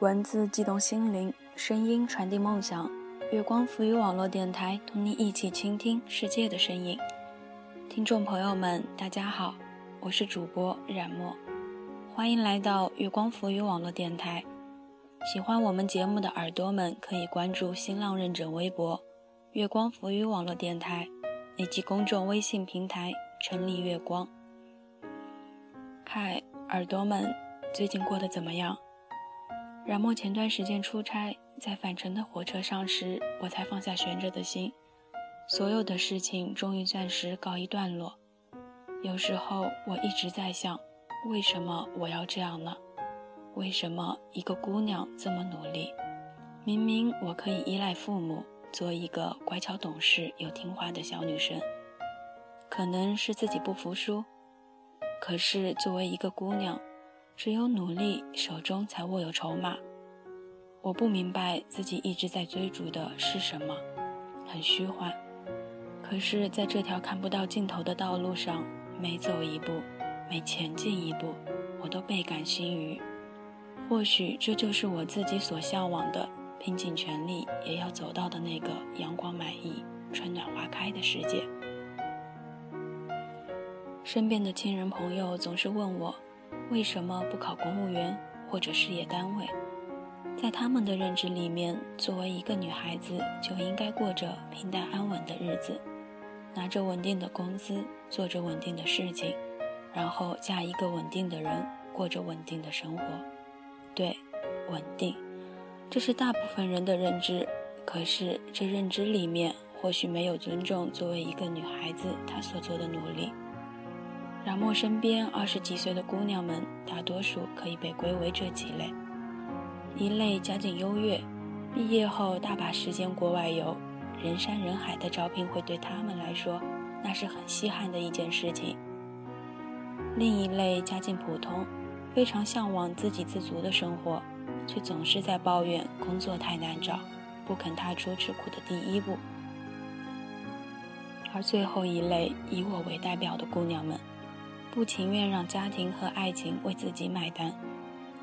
文字激动心灵，声音传递梦想。月光浮语网络电台同你一起倾听世界的声音。听众朋友们，大家好，我是主播冉墨，欢迎来到月光浮语网络电台。喜欢我们节目的耳朵们，可以关注新浪认证微博“月光浮语网络电台”以及公众微信平台“城里月光”。嗨，耳朵们，最近过得怎么样？冉墨前段时间出差，在返程的火车上时，我才放下悬着的心，所有的事情终于暂时告一段落。有时候我一直在想，为什么我要这样呢？为什么一个姑娘这么努力？明明我可以依赖父母，做一个乖巧懂事又听话的小女生。可能是自己不服输，可是作为一个姑娘。只有努力，手中才握有筹码。我不明白自己一直在追逐的是什么，很虚幻。可是，在这条看不到尽头的道路上，每走一步，每前进一步，我都倍感心愉。或许这就是我自己所向往的，拼尽全力也要走到的那个阳光满溢、春暖花开的世界。身边的亲人朋友总是问我。为什么不考公务员或者事业单位？在他们的认知里面，作为一个女孩子就应该过着平淡安稳的日子，拿着稳定的工资，做着稳定的事情，然后嫁一个稳定的人，过着稳定的生活。对，稳定，这是大部分人的认知。可是这认知里面或许没有尊重作为一个女孩子她所做的努力。冉墨身边二十几岁的姑娘们，大多数可以被归为这几类：一类家境优越，毕业后大把时间国外游，人山人海的招聘会对他们来说，那是很稀罕的一件事情；另一类家境普通，非常向往自给自足的生活，却总是在抱怨工作太难找，不肯踏出吃苦的第一步；而最后一类以我为代表的姑娘们。不情愿让家庭和爱情为自己买单，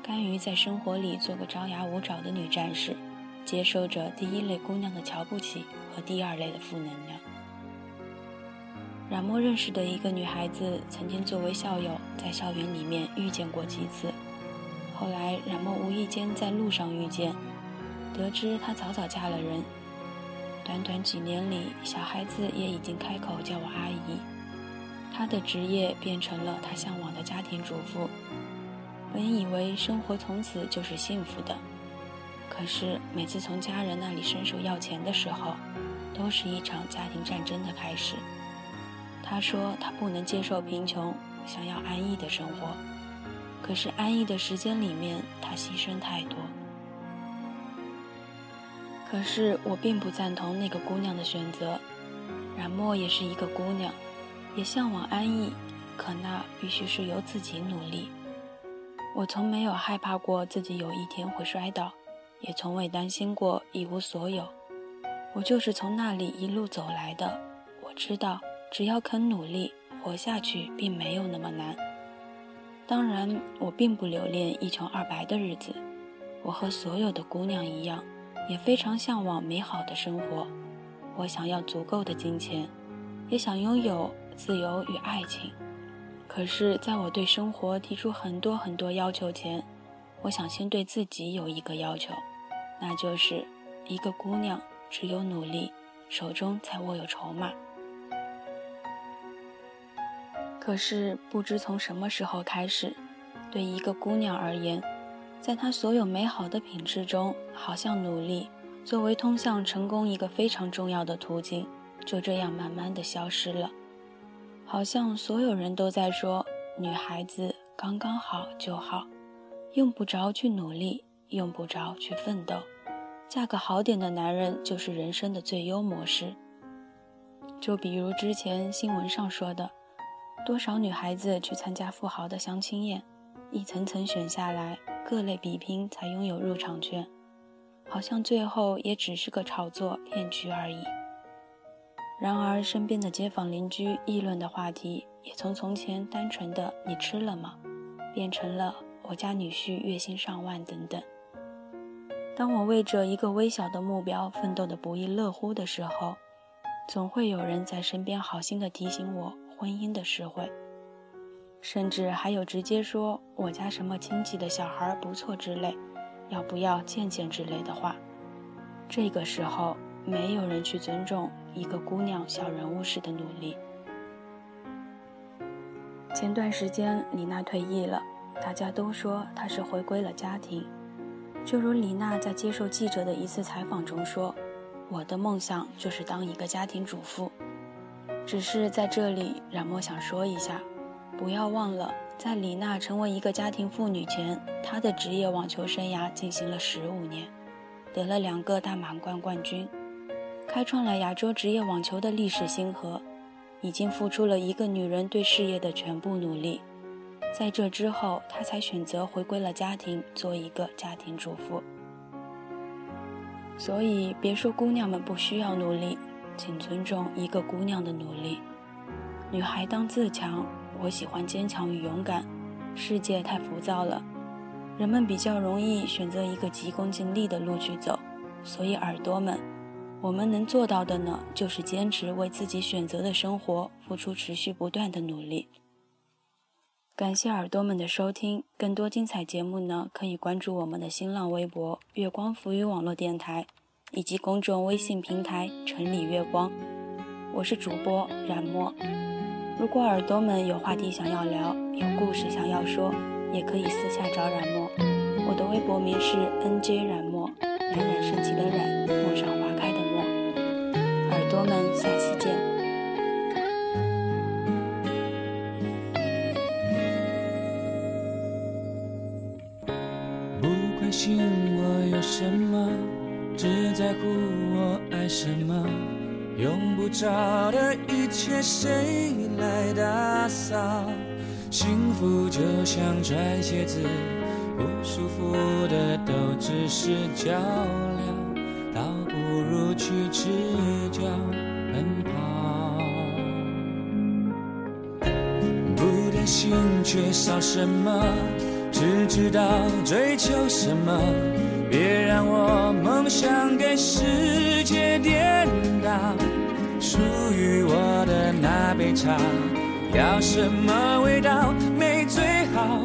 甘于在生活里做个张牙舞爪的女战士，接受着第一类姑娘的瞧不起和第二类的负能量。冉墨认识的一个女孩子，曾经作为校友在校园里面遇见过几次，后来冉墨无意间在路上遇见，得知她早早嫁了人，短短几年里，小孩子也已经开口叫我阿姨。她的职业变成了她向往的家庭主妇。本以为生活从此就是幸福的，可是每次从家人那里伸手要钱的时候，都是一场家庭战争的开始。她说她不能接受贫穷，想要安逸的生活。可是安逸的时间里面，她牺牲太多。可是我并不赞同那个姑娘的选择。冉墨也是一个姑娘。也向往安逸，可那必须是由自己努力。我从没有害怕过自己有一天会摔倒，也从未担心过一无所有。我就是从那里一路走来的。我知道，只要肯努力，活下去并没有那么难。当然，我并不留恋一穷二白的日子。我和所有的姑娘一样，也非常向往美好的生活。我想要足够的金钱，也想拥有。自由与爱情，可是，在我对生活提出很多很多要求前，我想先对自己有一个要求，那就是一个姑娘只有努力，手中才握有筹码。可是，不知从什么时候开始，对一个姑娘而言，在她所有美好的品质中，好像努力作为通向成功一个非常重要的途径，就这样慢慢的消失了。好像所有人都在说，女孩子刚刚好就好，用不着去努力，用不着去奋斗，嫁个好点的男人就是人生的最优模式。就比如之前新闻上说的，多少女孩子去参加富豪的相亲宴，一层层选下来，各类比拼才拥有入场券，好像最后也只是个炒作骗局而已。然而，身边的街坊邻居议论的话题，也从从前单纯的“你吃了吗”，变成了“我家女婿月薪上万”等等。当我为着一个微小的目标奋斗的不亦乐乎的时候，总会有人在身边好心的提醒我婚姻的实惠，甚至还有直接说我家什么亲戚的小孩不错之类，要不要见见之类的话。这个时候，没有人去尊重一个姑娘小人物式的努力。前段时间李娜退役了，大家都说她是回归了家庭。就如李娜在接受记者的一次采访中说：“我的梦想就是当一个家庭主妇。”只是在这里，冉墨想说一下，不要忘了，在李娜成为一个家庭妇女前，她的职业网球生涯进行了十五年，得了两个大满贯冠军，开创了亚洲职业网球的历史星河，已经付出了一个女人对事业的全部努力。在这之后，她才选择回归了家庭，做一个家庭主妇。所以，别说姑娘们不需要努力，请尊重一个姑娘的努力。女孩当自强，我喜欢坚强与勇敢。世界太浮躁了，人们比较容易选择一个急功近利的路去走。所以，耳朵们，我们能做到的呢，就是坚持为自己选择的生活付出持续不断的努力。感谢耳朵们的收听，更多精彩节目呢，可以关注我们的新浪微博“月光浮语网络电台”，以及公众微信平台“城里月光”。我是主播冉墨。如果耳朵们有话题想要聊，有故事想要说，也可以私下找冉墨。我的微博名是 NJ 冉墨，冉冉升起的冉，陌上花开的。耳朵们，下期见。不关心我有什么，只在乎我爱什么。用不着的一切，谁来打扫？幸福就像穿鞋子，不舒服的都只是较量，去赤脚奔跑。不担心缺少什么。只知道追求什么，别让我梦想给世界颠倒。属于我的那杯茶，要什么味道？没最好，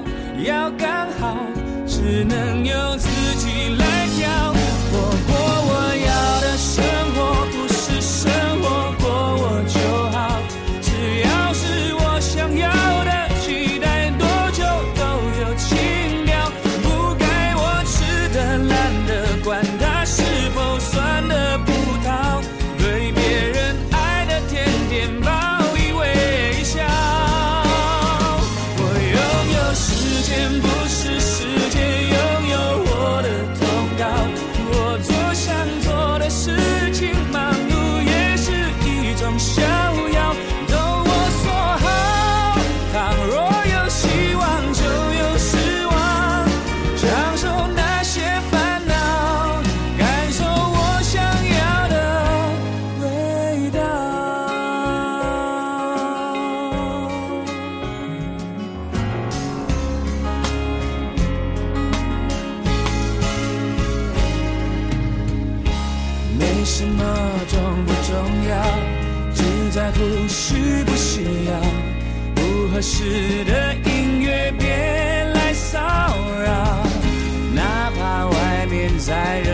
要刚好，只能由自己来挑。需不需要不合适的音乐？别来骚扰，哪怕外面再热